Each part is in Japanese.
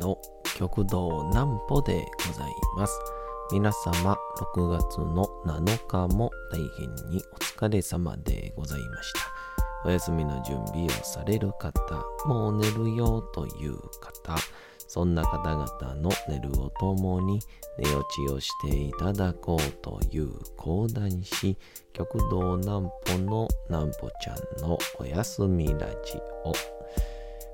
の極道南歩でございます。皆様、6月の7日も大変にお疲れ様でございました。お休みの準備をされる方、もう寝るよという方、そんな方々の寝るをともに寝落ちをしていただこうという講談師、極道南歩の南歩ちゃんのおやすみラジオ。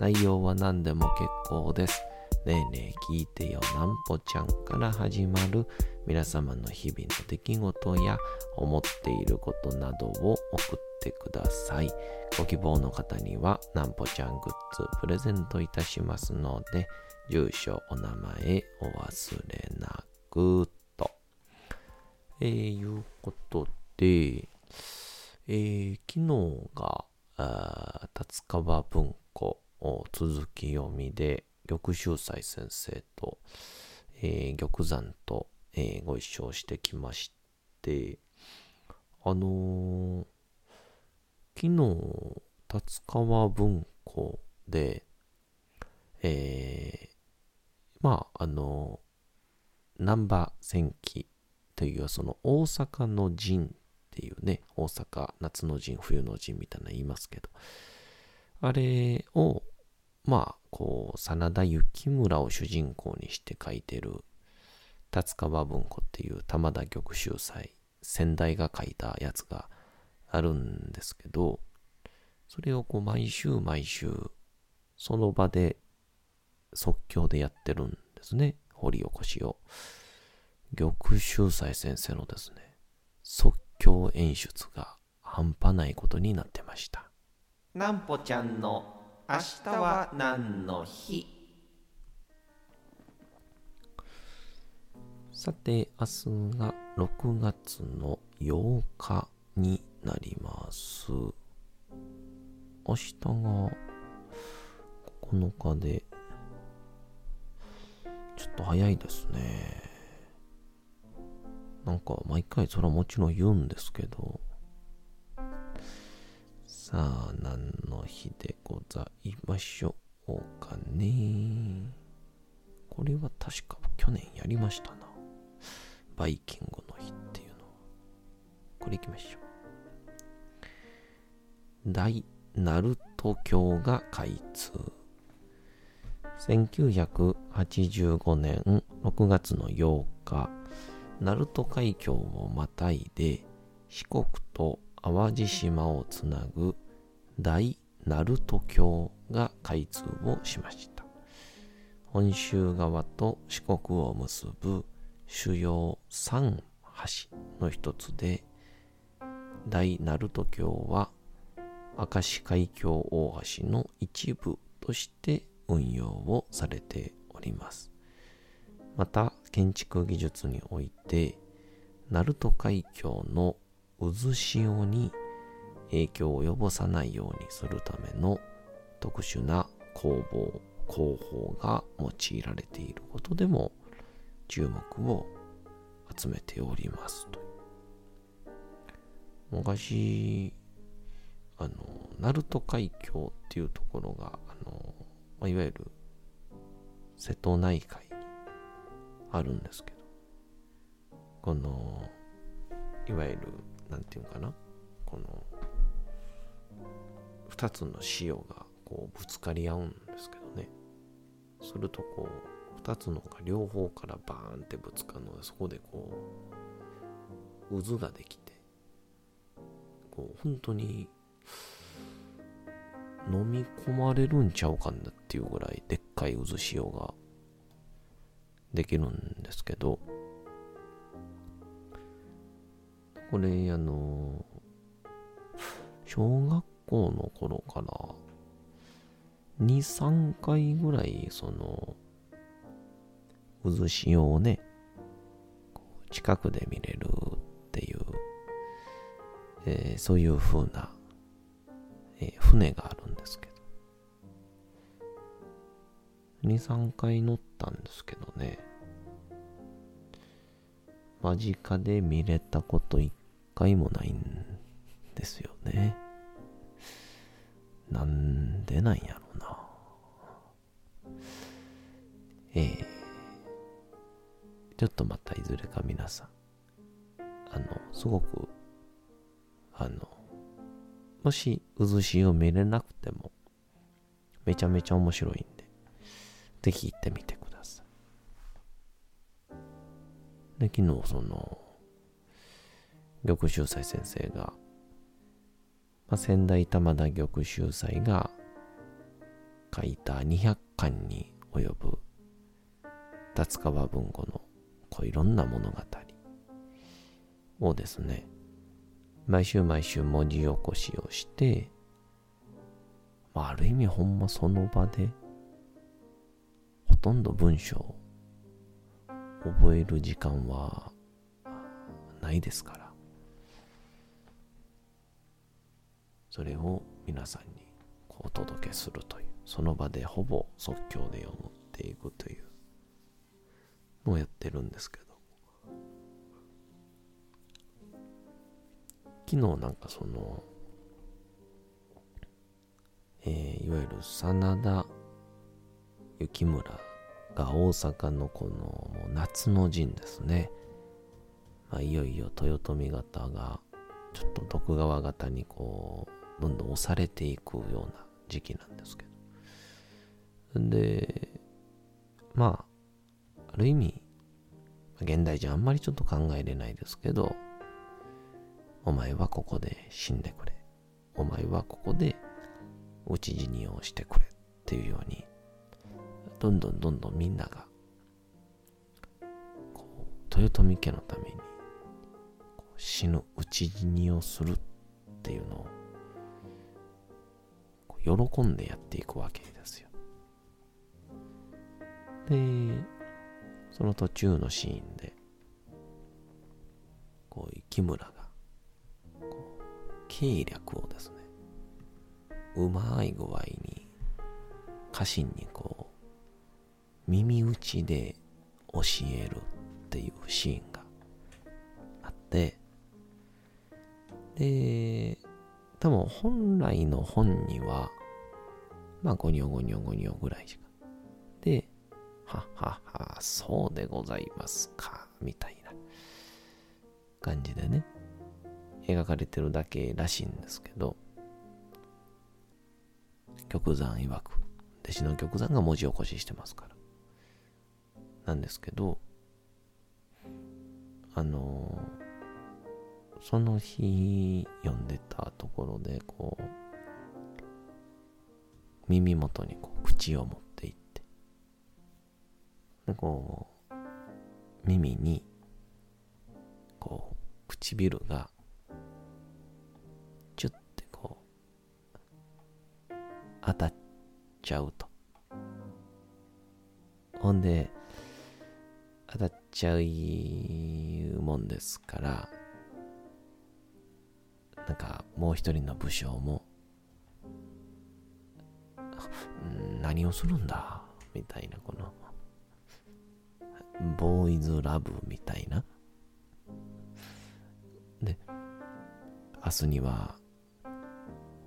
内容は何でも結構です。ねえねえ聞いてよなんぽちゃんから始まる皆様の日々の出来事や思っていることなどを送ってください。ご希望の方にはなんぽちゃんグッズプレゼントいたしますので、住所、お名前お忘れなくと。えー、いうことで、えー、昨日が、達川文庫続き読みで、玉秀斎先生と、えー、玉山と、えー、ご一緒してきまして、あのー、昨日、達川文庫で、えー、まあ、あのー、南波戦記というその大阪の陣っていうね、大阪夏の陣、冬の陣みたいな言いますけど、あれを、まあ、こう、真田幸村を主人公にして書いてる、達川文庫っていう玉田玉秀斎、先代が書いたやつがあるんですけど、それをこう、毎週毎週、その場で即興でやってるんですね。掘り起こしを。玉秀斎先生のですね、即興演出が半端ないことになってました。なんぽちゃんの明日は何の日？さて、明日が6月の8日になります。明日が9日で、ちょっと早いですね。なんか毎回それはもちろん言うんですけど、さあ、何の日でございましょうかね。これは確か去年やりましたな。バイキングの日っていうのは。これ行きましょう。大ナルト教が開通。1985年6月の8日、鳴門海峡をまたいで四国と淡路島をつなぐ大鳴門橋が開通をしました。本州側と四国を結ぶ主要3橋の一つで、大鳴門橋は明石海峡大橋の一部として運用をされております。また、建築技術において、鳴門海峡の渦潮に影響を及ぼさないようにするための特殊な工房、工法が用いられていることでも注目を集めておりますと。昔、あの、鳴門海峡っていうところが、あの、ま、いわゆる瀬戸内海にあるんですけど、この、いわゆる、なんていうかな、この、二つの潮がこうぶつかり合うんですけどね。するとこう、二つのが両方からバーンってぶつかるので、そこでこう、渦ができて、こう、本当に、飲み込まれるんちゃうかなっていうぐらいでっかい渦潮ができるんですけど、これ、あの、小学校の頃から、2、3回ぐらい、その、渦潮をね、近くで見れるっていう、えー、そういう風な、えー、船があるんですけど、2、3回乗ったんですけどね、間近で見れたこと1回もないんですよね。なんでなんやろうな。ええー、ちょっとまたいずれか皆さん、あの、すごく、あの、もし渦潮見れなくても、めちゃめちゃ面白いんで、ぜひ行ってみてください。で、昨日その、玉秀斎先生が、まあ、仙台玉田玉秀斎が書いた200巻に及ぶ立川文庫のこういろんな物語をですね、毎週毎週文字起こしをして、まあ、ある意味ほんまその場でほとんど文章を覚える時間はないですから。それを皆さんにお届けするという、その場でほぼ即興で読むっていくというのをやってるんですけど、昨日なんかその、えー、いわゆる真田幸村が大阪のこのもう夏の陣ですね。まあ、いよいよ豊臣方がちょっと徳川方にこうどんどん押されていくような時期なんですけど。で、まあ、ある意味、現代人あんまりちょっと考えれないですけど、お前はここで死んでくれ。お前はここで討ち死にをしてくれっていうように、どんどんどんどんみんなが、こう、豊臣家のために、死ぬ討ち死にをするっていうのを、喜んでやっていくわけですよ。で、その途中のシーンで、こう、木村が、こう計略をですね、うまい具合に、家臣にこう、耳打ちで教えるっていうシーンがあって、で、多分本来の本には、まあ、ゴニョゴニョゴニョぐらいしか。で、ははは、そうでございますか、みたいな感じでね。描かれてるだけらしいんですけど、玉山曰く、弟子の玉山が文字起こししてますから。なんですけど、あの、その日読んでたところで、こう、耳元にこう口を持っていって、で、こう、耳に、こう、唇がチュッてこう当たっちゃうと。ほんで、当たっちゃうもんですから、なんかもう一人の武将も、何をするんだ？みたいな、この、ボーイズラブみたいな。で、明日には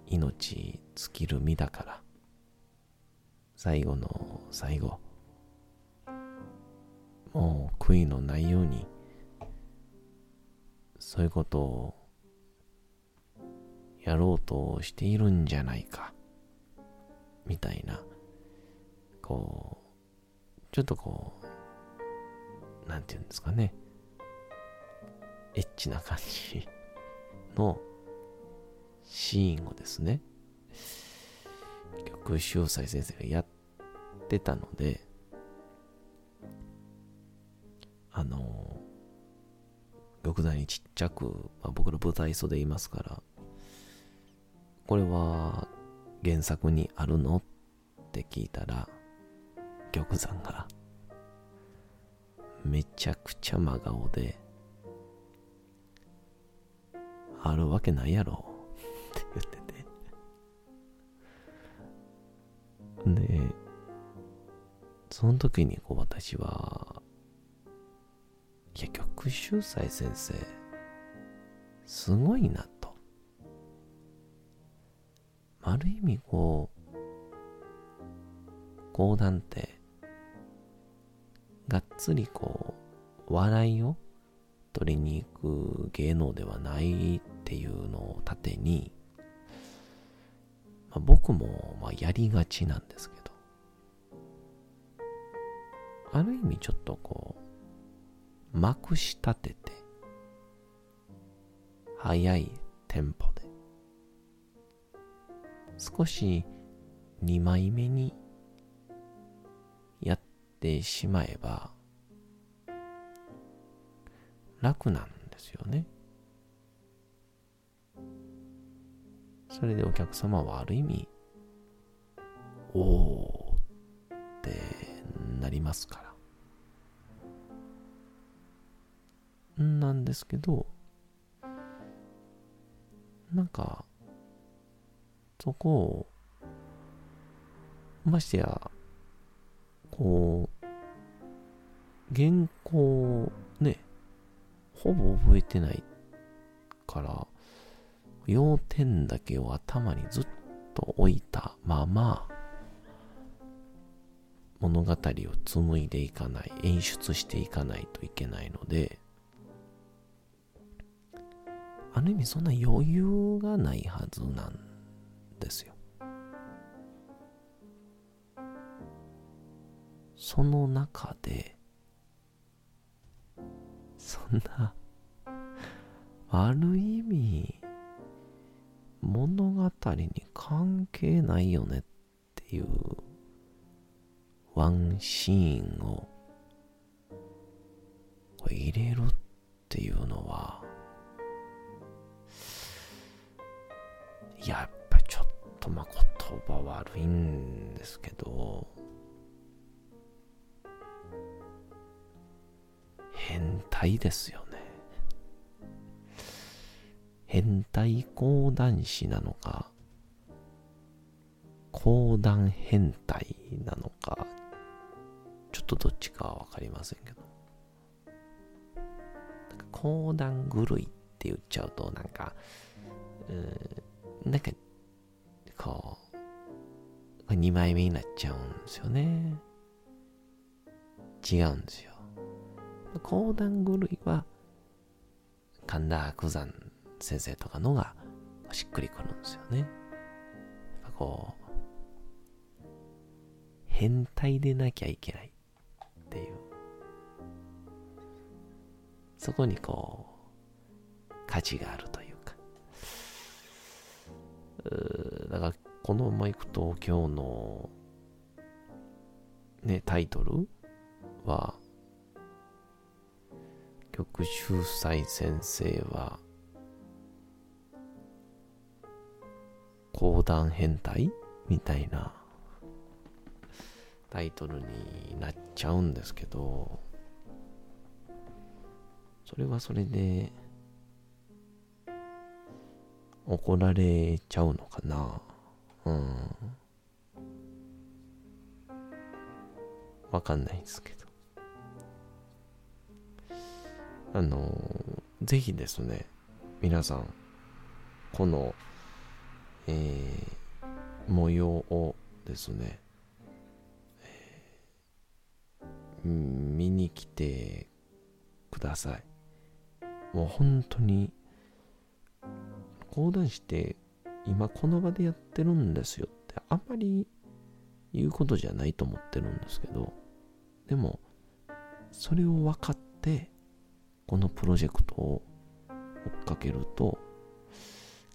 命尽きる身だから、最後の最後、もう悔いのないように、そういうことをやろうとしているんじゃないか、みたいな、こう、ちょっとこう、なんていうんですかね、エッチな感じのシーンをですね、曲秀斎先生がやってたので、あの、玉座にちっちゃく、まあ、僕の舞台袖いますから、これは原作にあるの？って聞いたら、玉山が、めちゃくちゃ真顔で、あるわけないやろって言ってて。で、その時にこう私は、いや、曲秀才先生、すごいなと。ある意味こう、講談って、つりこう、笑いを取りに行く芸能ではないっていうのを盾に、まあ、僕もまあやりがちなんですけど、ある意味ちょっとこう、まくし立てて、速いテンポで、少し二枚目にやってしまえば、楽なんですよね。それでお客様はある意味、おーってなりますから。なんですけど、なんか、そこを、ましてや、こう、原稿、ほぼ覚えてないから、要点だけを頭にずっと置いたまま、物語を紡いでいかない、演出していかないといけないので、ある意味そんな余裕がないはずなんですよ。その中で、そんな、ある意味、物語に関係ないよねっていうワンシーンを入れるっていうのはやっぱちょっとまあ言葉悪いんですけど態ですよね変態講談師なのか講談変態なのかちょっとどっちかはわかりませんけど講談狂いって言っちゃうとなんか、うんなんか、こう、2枚目になっちゃうんですよね。違うんですよ。講談狂いは、神田伯山先生とかのがしっくりくるんですよね。やっぱこう、変態でなきゃいけないっていう。そこにこう、価値があるというか。うだからこのままいくと今日のね、タイトルは曲秀才先生は講談変態？みたいなタイトルになっちゃうんですけどそれはそれで怒られちゃうのかな？うん。わかんないんですけど。あのぜひですね、皆さん、この、えー、模様をですね、えー、見に来てください。もう本当に講談師って今この場でやってるんですよってあんまり言うことじゃないと思ってるんですけどでもそれを分かってこのプロジェクトを追っかけると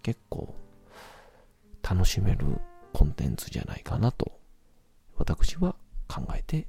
結構楽しめるコンテンツじゃないかなと私は考えて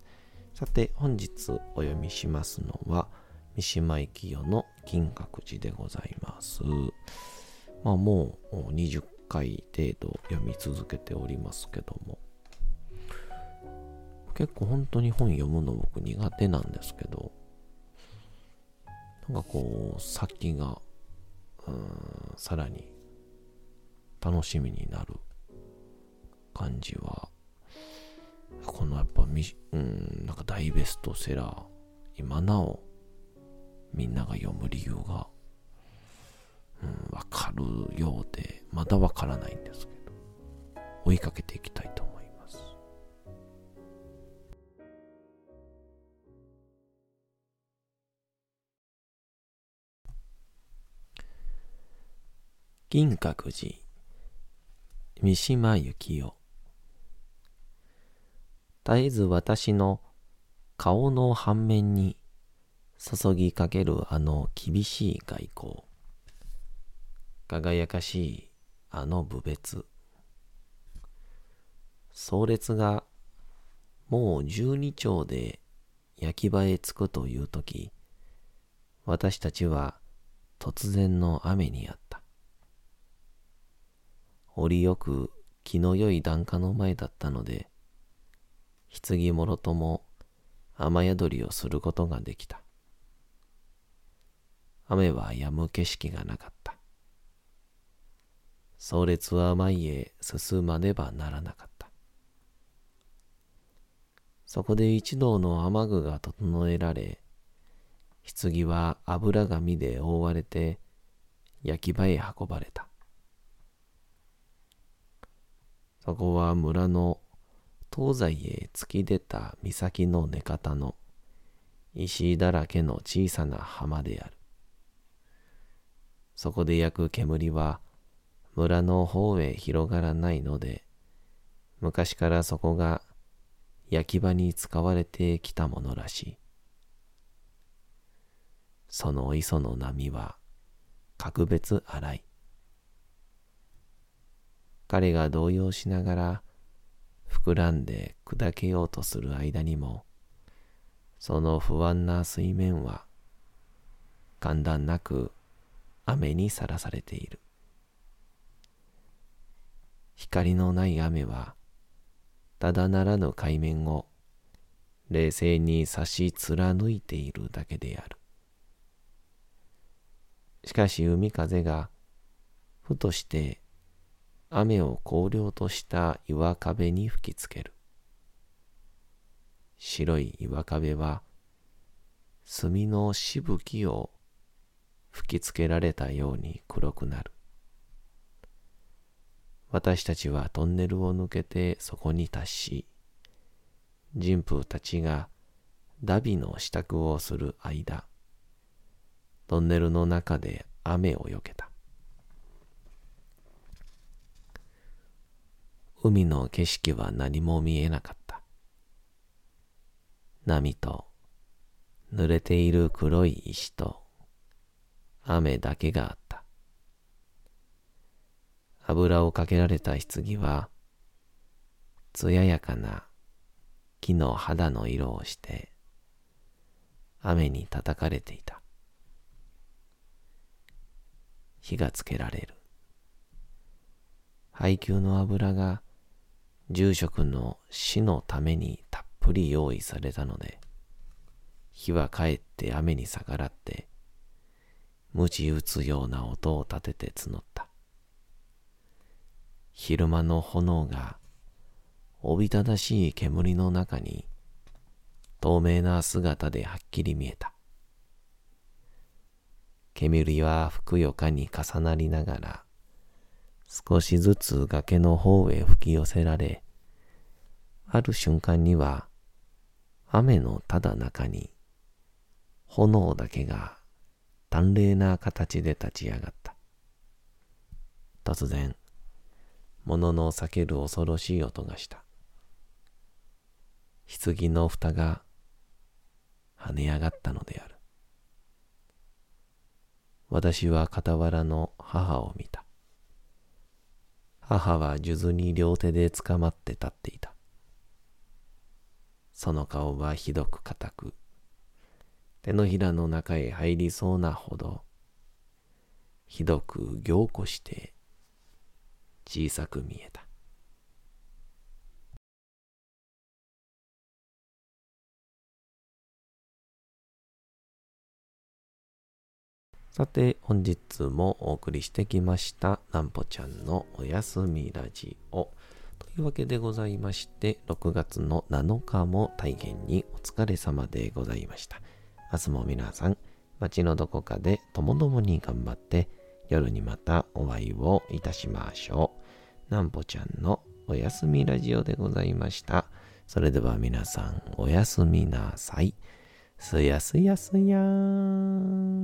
さて、本日お読みしますのは、三島由紀夫の金閣寺でございます。まあもう20回程度読み続けておりますけども、結構本当に本読むの僕苦手なんですけど、なんかこう、先が、うん、さらに楽しみになる感じは、このやっぱみ、うん、なんか大ベストセラー、今なおみんなが読む理由が、うん、わかるようで、まだわからないんですけど、追いかけていきたいと思います。銀閣寺三島由紀夫絶えず私の顔の半面に注ぎかけるあの厳しい外交。輝かしいあの部別。壮烈がもう十二丁で焼き場へ着くという時、私たちは突然の雨にあった。折りよく気の良い檀家の前だったので、棺もろとも雨宿りをすることができた。雨は止む景色がなかった。壮烈は前へ進まねばならなかった。そこで一同の雨具が整えられ、棺は油紙で覆われて焼き場へ運ばれた。そこは村の東西へ突き出た岬の根方の石だらけの小さな浜である。そこで焼く煙は村の方へ広がらないので、昔からそこが焼き場に使われてきたものらしい。その磯の波は格別荒い。彼が動揺しながら膨らんで砕けようとする間にも、その不安な水面は、簡単なく雨にさらされている。光のない雨は、ただならぬ海面を冷静に差し貫いているだけである。しかし海風がふとして雨を荒涼とした岩壁に吹きつける。白い岩壁は墨のしぶきを吹きつけられたように黒くなる。私たちはトンネルを抜けてそこに達し、人夫たちがダビの支度をする間、トンネルの中で雨をよけた。海の景色は何も見えなかった。波と濡れている黒い石と雨だけがあった。油をかけられた棺は、艶やかな木の肌の色をして、雨に叩かれていた。火がつけられる。配給の油が住職の死のためにたっぷり用意されたので、火はかえって雨に逆らって、鞭打つような音を立てて募った。昼間の炎が、おびただしい煙の中に、透明な姿ではっきり見えた。煙はふくよかに重なりながら、少しずつ崖の方へ吹き寄せられ、ある瞬間には、雨のただ中に炎だけが淡麗な形で立ち上がった。突然、物の避ける恐ろしい音がした。棺の蓋が跳ね上がったのである。私は傍らの母を見た。母は数珠に両手で捕まって立っていた。その顔はひどく硬く、手のひらの中へ入りそうなほど、ひどく凝固して小さく見えた。さて、本日もお送りしてきました、なんぽちゃんのおやすみラジオ。というわけでございまして、6月の7日も大変にお疲れ様でございました。明日も皆さん、街のどこかでともどもに頑張って、夜にまたお会いをいたしましょう。なんぽちゃんのおやすみラジオでございました。それでは皆さん、おやすみなさい。すやすやすやーん。